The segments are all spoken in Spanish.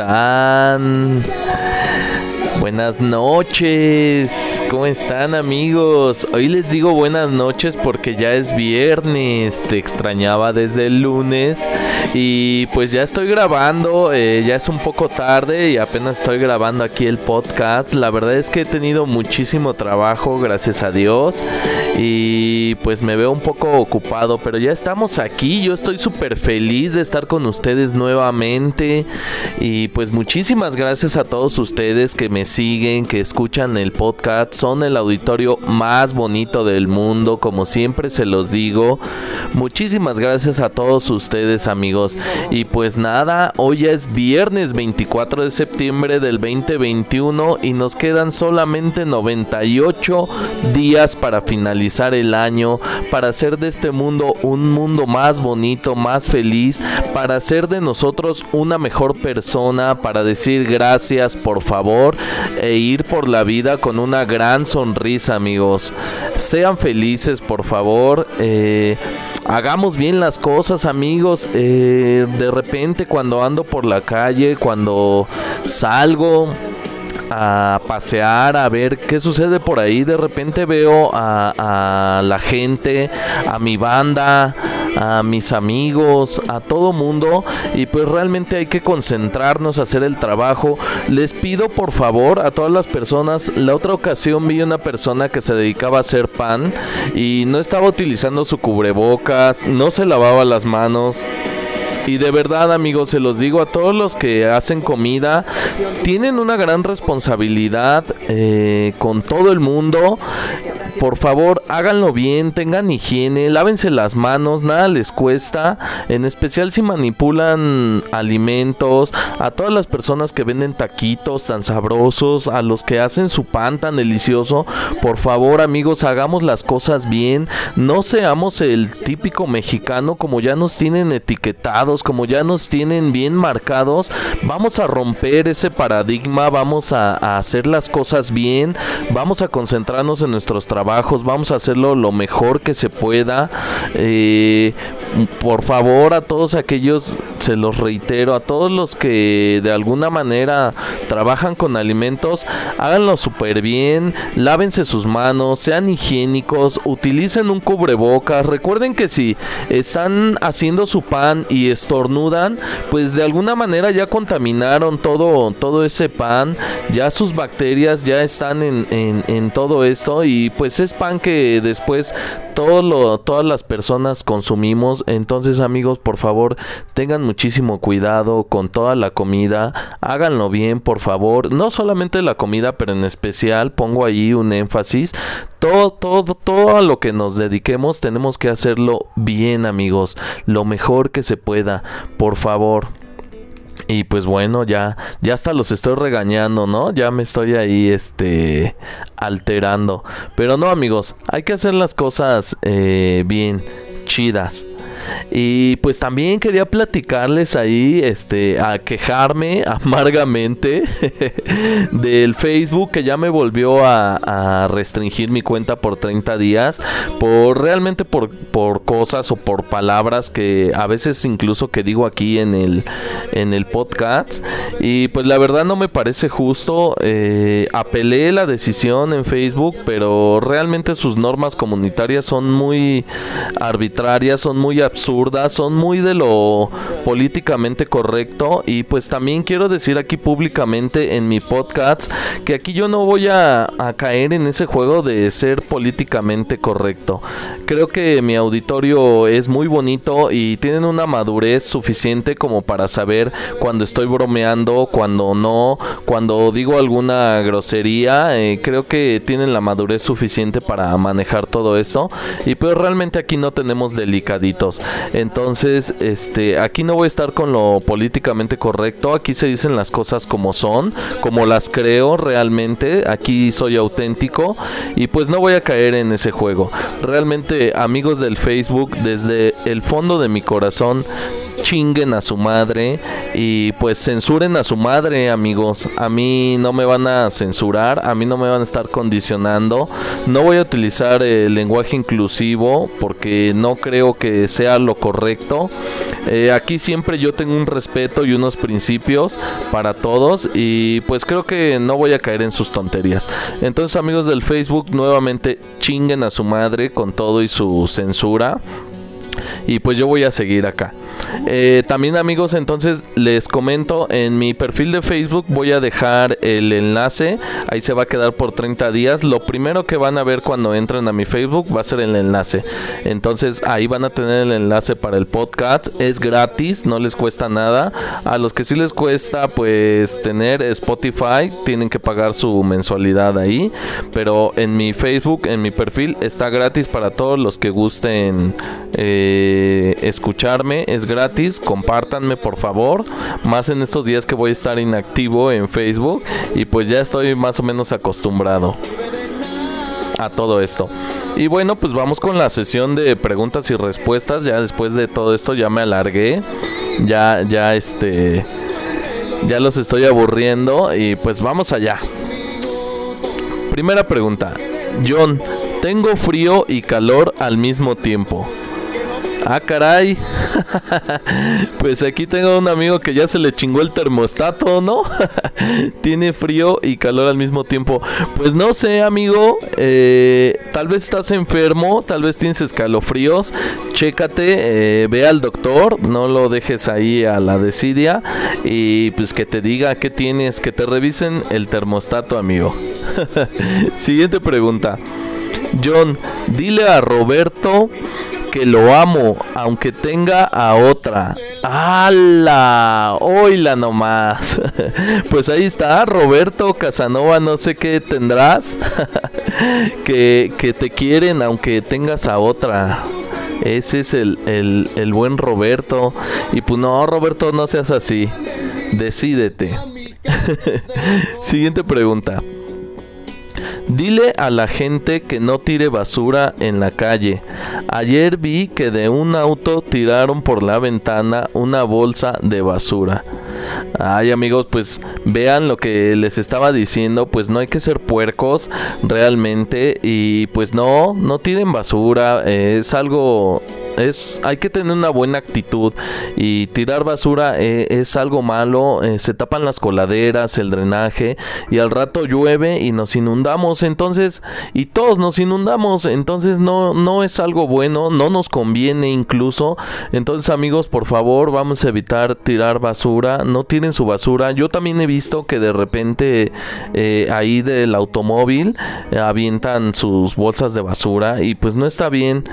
amigos? Buenas noches, ¿cómo están amigos? Hoy les digo buenas noches porque ya es viernes, te extrañaba desde el lunes. Y pues ya estoy grabando, eh, ya es un poco tarde y apenas estoy grabando aquí el podcast. La verdad es que he tenido muchísimo trabajo, gracias a Dios, y pues me veo un poco ocupado, pero ya estamos aquí, yo estoy súper feliz de estar con ustedes nuevamente. Y pues muchísimas gracias a todos ustedes que me siguen, que escuchan el podcast, son el auditorio más bonito del mundo, como siempre se los digo. Muchísimas gracias a todos ustedes amigos. Y pues nada, hoy es viernes 24 de septiembre del 2021 y nos quedan solamente 98 días para finalizar el año, para hacer de este mundo un mundo más bonito, más feliz, para hacer de nosotros una mejor persona, para decir gracias, por favor, e ir por la vida con una gran sonrisa, amigos. Sean felices, por favor. eh, hagamos bien las cosas, amigos. eh, de repente, cuando ando por la calle, cuando salgo a pasear, a ver qué sucede por ahí. De repente veo a, la gente, a mi banda, a mis amigos, a todo mundo y pues realmente hay que concentrarnos, hacer el trabajo. Les pido por favor a todas las personas, la otra ocasión vi una persona que se dedicaba a hacer pan y no estaba utilizando su cubrebocas, no se lavaba las manos. Y de verdad, amigos, se los digo a todos los que hacen comida, tienen una gran responsabilidad eh, con todo el mundo. Por favor, háganlo bien, tengan higiene, lávense las manos, nada les cuesta, en especial si manipulan alimentos, a todas las personas que venden taquitos tan sabrosos, a los que hacen su pan tan delicioso, por favor, amigos, hagamos las cosas bien, no seamos el típico mexicano como ya nos tienen etiquetados, como ya nos tienen bien marcados, vamos a romper ese paradigma, vamos a, hacer las cosas bien, vamos a concentrarnos en nuestros trabajos, vamos a hacerlo lo mejor que se pueda. Eh, por favor, a todos aquellos, se los reitero, a todos los que de alguna manera trabajan con alimentos, háganlo súper bien, lávense sus manos, sean higiénicos, utilicen un cubrebocas. Recuerden que si están haciendo su pan y estornudan, pues de alguna manera ya contaminaron todo, todo ese pan, ya sus bacterias ya están en, en, en todo esto y pues es pan que después todo lo, todas las personas consumimos. Entonces amigos, por favor, tengan muchísimo cuidado con toda la comida. Háganlo bien, por favor. No solamente la comida, pero en especial pongo ahí un énfasis. Todo, todo, todo a lo que nos dediquemos tenemos que hacerlo bien amigos. Lo mejor que se pueda. Por favor. Y pues bueno, ya, ya hasta los estoy regañando, ¿no? Ya me estoy ahí, este, alterando. Pero no, amigos, hay que hacer las cosas eh, bien, chidas. Y pues también quería platicarles ahí, este, a quejarme amargamente del Facebook que ya me volvió a, restringir mi cuenta por 30 días, por realmente por, por cosas o por palabras que a veces incluso que digo aquí en el, en el podcast. Y pues la verdad no me parece justo. Eh, apelé la decisión en Facebook, pero realmente sus normas comunitarias son muy arbitrarias, son muy absurdas absurdas, son muy de lo políticamente correcto y pues también quiero decir aquí públicamente en mi podcast que aquí yo no voy a, caer en ese juego de ser políticamente correcto. Creo que mi auditorio es muy bonito y tienen una madurez suficiente como para saber cuando estoy bromeando, cuando no, cuando digo alguna grosería, eh, creo que tienen la madurez suficiente para manejar todo eso y pues realmente aquí no tenemos delicaditos. Entonces, este, aquí no voy a estar con lo políticamente correcto, aquí se dicen las cosas como son, como las creo realmente, aquí soy auténtico y pues no voy a caer en ese juego. Realmente, amigos del Facebook, desde el fondo de mi corazón, chinguen a su madre y pues censuren a su madre amigos. A mí no me van a censurar a mí no me van a estar condicionando. No voy a utilizar el lenguaje inclusivo porque no creo que sea lo correcto. Eh, aquí siempre yo tengo un respeto y unos principios para todos y pues creo que no voy a caer en sus tonterías. Entonces amigos del Facebook nuevamente chinguen a su madre con todo y su censura. Y pues yo voy a seguir acá. Eh, también amigos, entonces les comento en mi perfil de Facebook voy a dejar el enlace, ahí se va a quedar por 30 días. Lo primero que van a ver cuando entren a mi Facebook va a ser el enlace. Entonces ahí van a tener el enlace para el podcast, es gratis, no les cuesta nada. A los que sí les cuesta pues tener Spotify, tienen que pagar su mensualidad ahí, pero en mi Facebook, en mi perfil está gratis para todos los que gusten eh, escucharme, es gratis, compártanme por favor, más en estos días que voy a estar inactivo en Facebook y pues ya estoy más o menos acostumbrado a todo esto. Y bueno, pues vamos con la sesión de preguntas y respuestas. Ya después de todo esto ya me alargué. Ya ya este ya los estoy aburriendo y pues vamos allá. Primera pregunta. John, tengo frío y calor al mismo tiempo. Ah, caray. pues aquí tengo un amigo que ya se le chingó el termostato, ¿no? Tiene frío y calor al mismo tiempo. Pues no sé, amigo. Eh, tal vez estás enfermo, tal vez tienes escalofríos. Chécate, eh, ve al doctor, no lo dejes ahí a la desidia. Y pues que te diga qué tienes, que te revisen el termostato, amigo. Siguiente pregunta. John, dile a Roberto que lo amo, aunque tenga a otra. ¡Hala! Oila nomás. Pues ahí está, Roberto Casanova, no sé qué tendrás. que, que te quieren aunque tengas a otra. Ese es el, el, el buen Roberto. Y pues no, Roberto, no seas así. Decídete. Siguiente pregunta. Dile a la gente que no tire basura en la calle. Ayer vi que de un auto tiraron por la ventana una bolsa de basura. Ay amigos, pues vean lo que les estaba diciendo, pues no hay que ser puercos realmente y pues no, no tiren basura, es algo es hay que tener una buena actitud y tirar basura eh, es algo malo eh, se tapan las coladeras el drenaje y al rato llueve y nos inundamos. Entonces y todos nos inundamos entonces no no es algo bueno no nos conviene incluso. Entonces amigos por favor vamos a evitar tirar basura no tiren su basura. Yo también he visto que de repente eh, ahí del automóvil avientan sus bolsas de basura y pues no está bien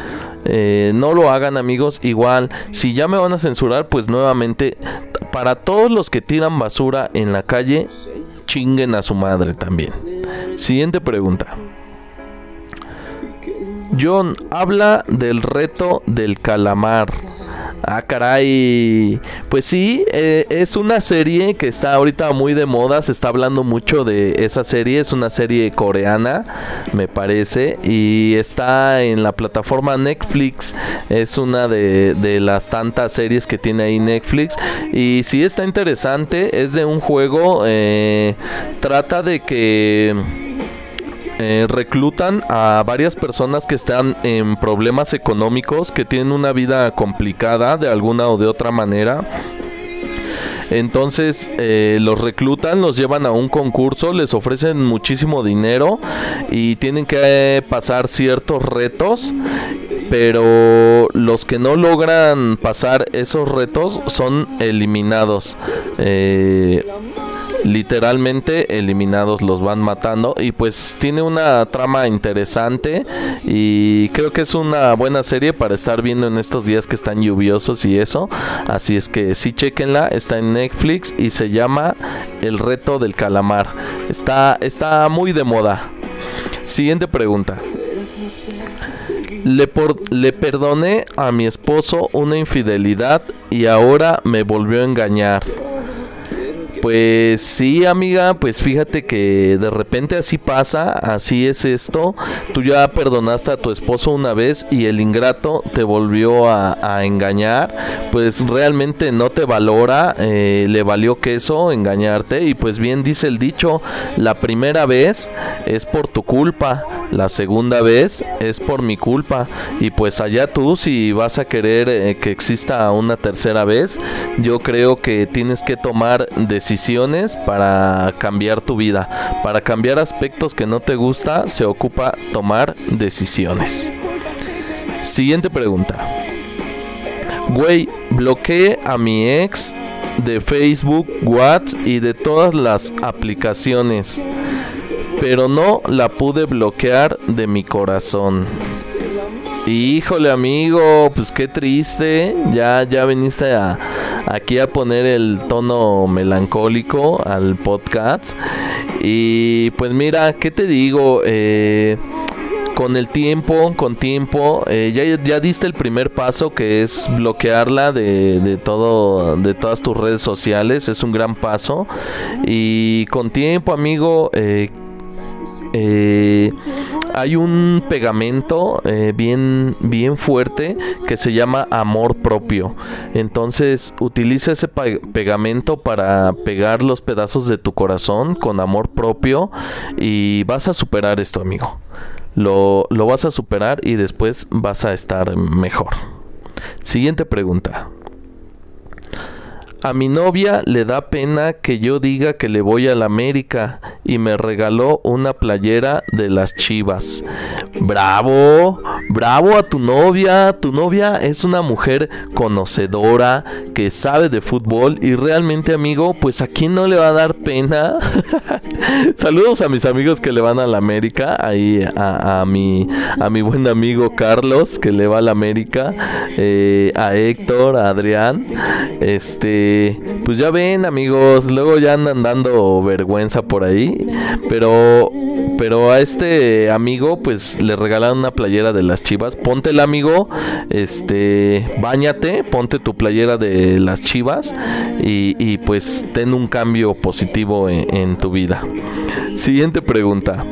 no lo hagan amigos. Igual, si ya me van a censurar, pues nuevamente, para todos los que tiran basura en la calle, chinguen a su madre también. Siguiente pregunta. John habla del reto del calamar. Ah, caray. Pues sí, eh, es una serie que está ahorita muy de moda. Se está hablando mucho de esa serie. Es una serie coreana, me parece. Y está en la plataforma Netflix. Es una de, de las tantas series que tiene ahí Netflix. Y sí está interesante. Es de un juego. Eh, trata de que eh, reclutan a varias personas que están en problemas económicos, que tienen una vida complicada de alguna o de otra manera. Entonces eh, los reclutan, los llevan a un concurso, les ofrecen muchísimo dinero y tienen que pasar ciertos retos pero los que no logran pasar esos retos son eliminados. Eh, literalmente eliminados los van matando. Y pues tiene una trama interesante y creo que es una buena serie para estar viendo en estos días que están lluviosos y eso. Así es que sí chequenla. Está en Netflix y se llama El reto del calamar. Está está muy de moda. Siguiente pregunta. Le, por, le perdoné a mi esposo una infidelidad y ahora me volvió a engañar. Pues sí, amiga, pues fíjate que de repente así pasa, así es esto. Tú ya perdonaste a tu esposo una vez y el ingrato te volvió a, engañar. Pues realmente no te valora, eh, le valió queso engañarte. Y pues bien dice el dicho, la primera vez es por tu culpa, la segunda vez es por mi culpa. Y pues allá tú si vas a querer eh, que exista una tercera vez, yo creo que tienes que tomar decisiones para cambiar tu vida. Para cambiar aspectos que no te gusta, se ocupa tomar decisiones. Siguiente pregunta. Güey, bloqueé a mi ex de Facebook, WhatsApp y de todas las aplicaciones, pero no la pude bloquear de mi corazón. Híjole amigo, pues qué triste, ya ya viniste a, aquí a poner el tono melancólico al podcast. Y pues mira, ¿qué te digo? Eh, con el tiempo, con tiempo, eh, ya, ya, diste el primer paso que es bloquearla de, de, todo, de todas tus redes sociales, es un gran paso. Y con tiempo, amigo, eh, eh, hay un pegamento eh, bien, bien fuerte que se llama amor propio. Entonces utiliza ese pegamento para pegar los pedazos de tu corazón con amor propio y vas a superar esto, amigo. Lo, lo vas a superar y después vas a estar mejor. Siguiente pregunta. A mi novia le da pena que yo diga que le voy a la América y me regaló una playera de las Chivas. Bravo, bravo a tu novia. Tu novia es una mujer conocedora que sabe de fútbol y realmente amigo, pues a quién no le va a dar pena. Saludos a mis amigos que le van a la América, ahí a, mi buen amigo Carlos que le va a la América, eh, a Héctor, a Adrián, este pues ya ven amigos, luego ya andan dando vergüenza por ahí, pero pero a este amigo pues le regalaron una playera de las Chivas. Ponte el amigo, este, bañate, ponte tu playera de las Chivas y, pues ten un cambio positivo en tu vida. Siguiente pregunta.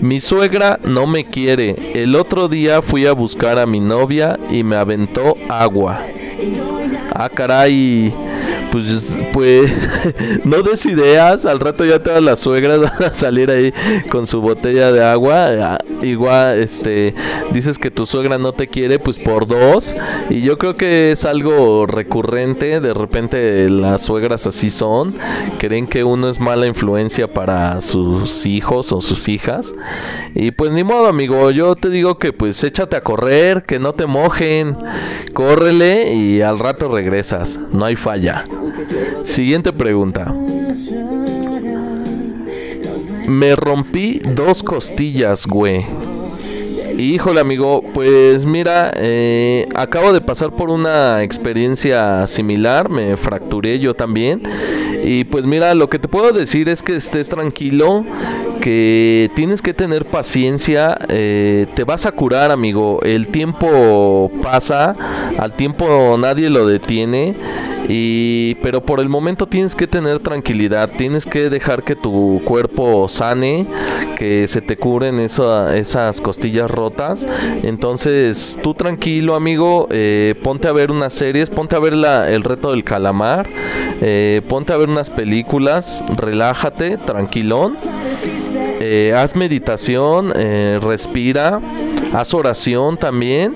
Mi suegra no me quiere. El otro día fui a buscar a mi novia y me aventó agua. Ah, caray pues, pues no des ideas, al rato ya todas las suegras van a salir ahí con su botella de agua, ah, igual, este, dices que tu suegra no te quiere, pues por dos, y yo creo que es algo recurrente, de repente las suegras así son, creen que uno es mala influencia para sus hijos o sus hijas, y pues ni modo amigo, yo te digo que pues échate a correr, que no te mojen, córrele y al rato regresas, no hay falla. Siguiente pregunta. Me rompí dos costillas, güey. Híjole amigo, pues mira, eh, acabo de pasar por una experiencia similar, me fracturé yo también. Y pues mira, lo que te puedo decir es que estés tranquilo, que tienes que tener paciencia, eh, te vas a curar amigo, el tiempo pasa, al tiempo nadie lo detiene. Y, pero por el momento tienes que tener tranquilidad, tienes que dejar que tu cuerpo sane, que se te curen esas costillas rotas. Entonces, tú tranquilo, amigo, eh, ponte a ver unas series, ponte a ver la, el reto del calamar, eh, ponte a ver unas películas, relájate, tranquilón eh, haz meditación, eh, respira, haz oración también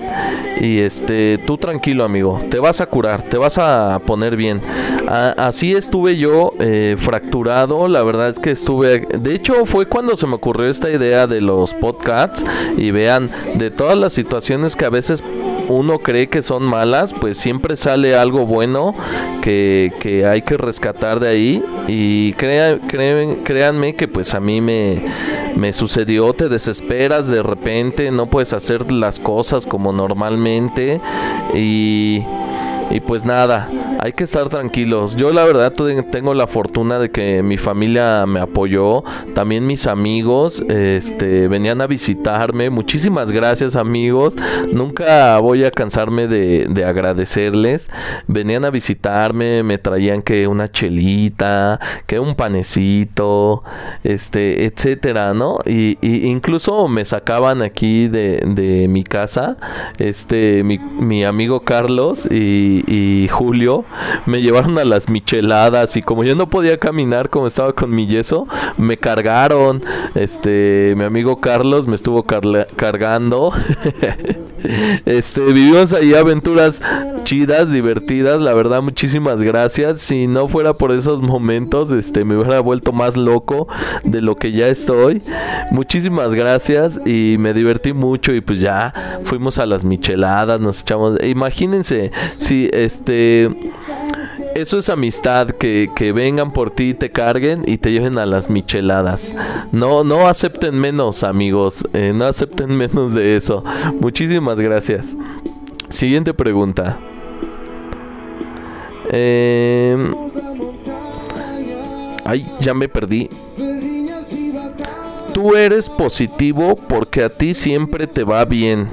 y este, tú tranquilo amigo, te vas a curar, te vas a poner bien. así estuve yo eh, fracturado, la verdad es que estuve, de hecho fue cuando se me ocurrió esta idea de los podcasts y vean de todas las situaciones que a veces uno cree que son malas, pues siempre sale algo bueno que, que hay que rescatar de ahí. Y crea, créanme que pues a mí me, me sucedió, te desesperas de repente, no puedes hacer las cosas como normalmente y y pues nada, hay que estar tranquilos. Yo la verdad tengo la fortuna de que mi familia me apoyó, también mis amigos este, venían a visitarme. Muchísimas gracias amigos, nunca voy a cansarme de, de agradecerles. Venían a visitarme, me traían que una chelita, que un panecito, este, etcétera, ¿no? Y, incluso me sacaban aquí de, de mi casa, este, mi, mi amigo Carlos y y, Julio me llevaron a las micheladas y como yo no podía caminar como estaba con mi yeso, me cargaron. Este, mi amigo Carlos me estuvo cargando. este, vivimos ahí aventuras chidas, divertidas, la verdad muchísimas gracias. Si no fuera por esos momentos, este me hubiera vuelto más loco de lo que ya estoy. Muchísimas gracias y me divertí mucho y pues ya fuimos a las micheladas, nos echamos, imagínense si este eso es amistad, que, vengan por ti, te carguen y te lleven a las micheladas. No, no acepten menos, amigos. Eh, no acepten menos de eso. Muchísimas gracias. Siguiente pregunta. Eh... Ay, ya me perdí. Tú eres positivo porque a ti siempre te va bien.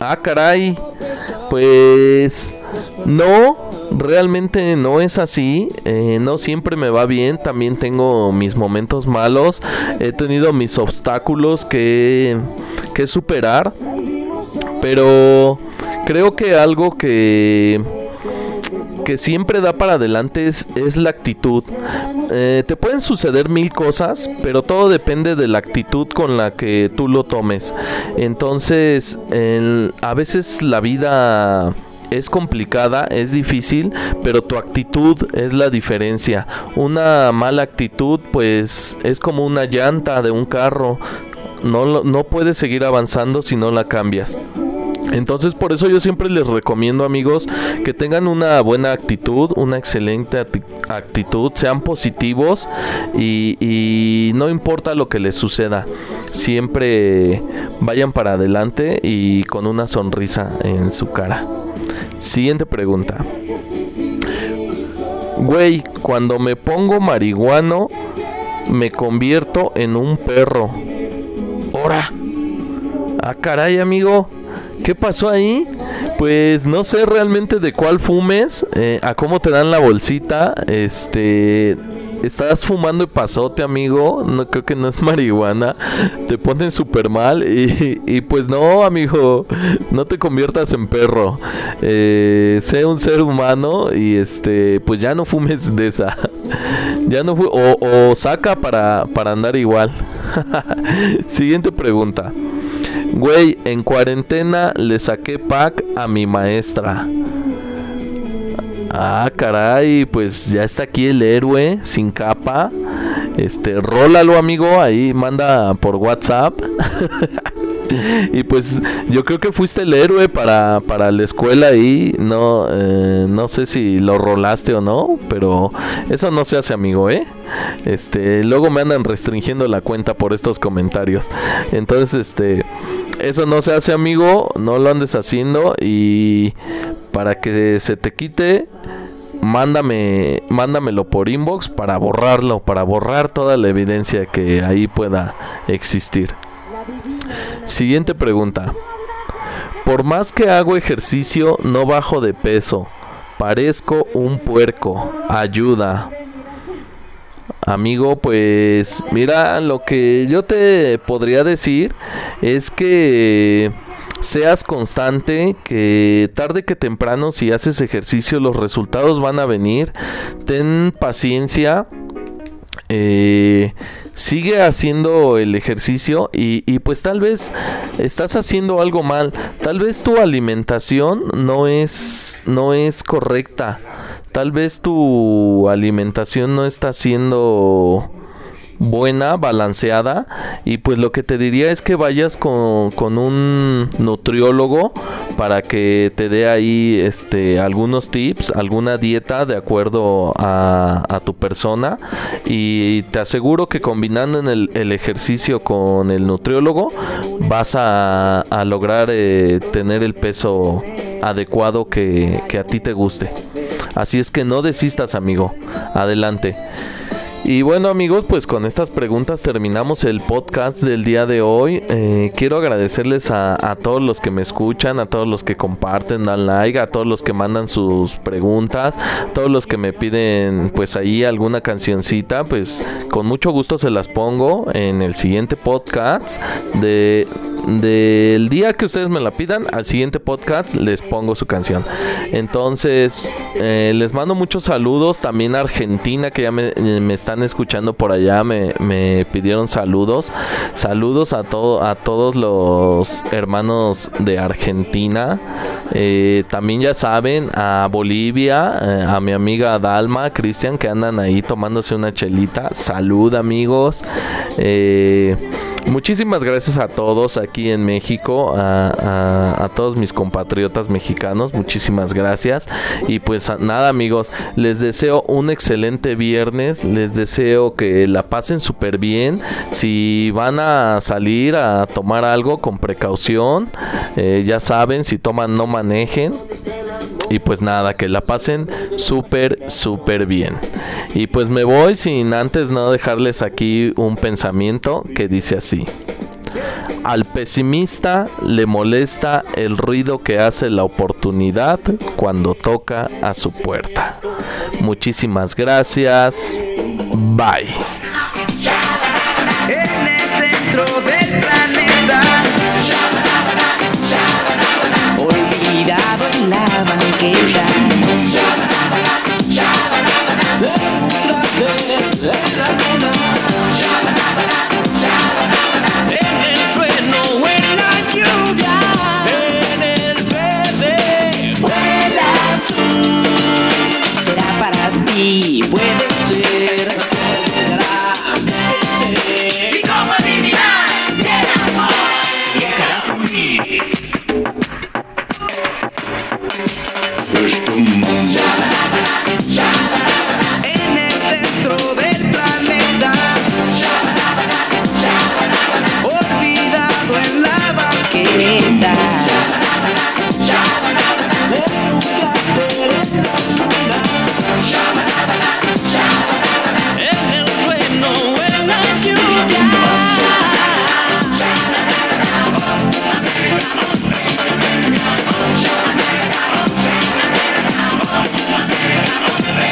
Ah, caray. Pues no, realmente no es así. Eh, no siempre me va bien. También tengo mis momentos malos. He tenido mis obstáculos que, que superar. Pero creo que algo que que siempre da para adelante es, la actitud. Eh, te pueden suceder mil cosas, pero todo depende de la actitud con la que tú lo tomes. Entonces, a veces la vida es complicada, es difícil, pero tu actitud es la diferencia. Una mala actitud pues es como una llanta de un carro. No, no puedes seguir avanzando si no la cambias. Entonces por eso yo siempre les recomiendo amigos que tengan una buena actitud, una excelente actitud, sean positivos y, y, no importa lo que les suceda, siempre vayan para adelante y con una sonrisa en su cara. Siguiente pregunta. Güey, cuando me pongo marihuano, me convierto en un perro. Ora. Ah, caray, amigo. ¿Qué pasó ahí? Pues no sé realmente de cuál fumes, eh, a cómo te dan la bolsita, este, estás fumando pasote, amigo, no creo que no es marihuana, te ponen súper mal y, pues no, amigo, no te conviertas en perro, eh, sé un ser humano y este, pues ya no fumes de esa, ya no o, o saca para, para andar igual. Siguiente pregunta. Güey, en cuarentena le saqué pack a mi maestra. Ah, caray, pues ya está aquí el héroe sin capa. Este, rólalo, amigo, ahí manda por WhatsApp. y pues yo creo que fuiste el héroe para, para la escuela ahí. No, eh, no sé si lo rolaste o no, pero eso no se hace, amigo, ¿eh? Este, luego me andan restringiendo la cuenta por estos comentarios. Entonces, este, eso no se hace, amigo, no lo andes haciendo y para que se te quite mándame mándamelo por inbox para borrarlo, para borrar toda la evidencia que ahí pueda existir. Siguiente pregunta. Por más que hago ejercicio no bajo de peso. Parezco un puerco. Ayuda. Amigo, pues mira, lo que yo te podría decir es que seas constante, que tarde que temprano si haces ejercicio los resultados van a venir. Ten paciencia. eh, sigue haciendo el ejercicio y, pues tal vez estás haciendo algo mal tal vez tu alimentación no es no es correcta tal vez tu alimentación no está siendo buena, balanceada. Y pues lo que te diría es que vayas con, con un nutriólogo para que te dé ahí este algunos tips, alguna dieta de acuerdo a, a tu persona. Y te aseguro que combinando en el, el ejercicio con el nutriólogo vas a, a lograr eh, tener el peso adecuado que, que a ti te guste. Así es que no desistas, amigo. Adelante. Y bueno amigos, pues con estas preguntas terminamos el podcast del día de hoy. Eh, quiero agradecerles a, a, todos los que me escuchan, a todos los que comparten, dan like, a todos los que mandan sus preguntas, a todos los que me piden pues ahí alguna cancioncita, pues con mucho gusto se las pongo en el siguiente podcast de del día que ustedes me la pidan al siguiente podcast les pongo su canción. Entonces eh, les mando muchos saludos también a Argentina que ya me, me están escuchando por allá me, me, pidieron saludos. Saludos a a todos los hermanos de Argentina. Eh, también ya saben a Bolivia eh, a mi amiga Dalma Cristian que andan ahí tomándose una chelita. Salud amigos. Eh, Muchísimas gracias a todos aquí en México, a, a, todos mis compatriotas mexicanos, muchísimas gracias. Y pues nada amigos, les deseo un excelente viernes, les deseo que la pasen súper bien. Si van a salir a tomar algo con precaución, eh, ya saben, si toman no manejen. Y pues nada, que la pasen súper, súper bien. Y pues me voy sin antes no dejarles aquí un pensamiento que dice así. Al pesimista le molesta el ruido que hace la oportunidad cuando toca a su puerta. Muchísimas gracias. Bye. do you try?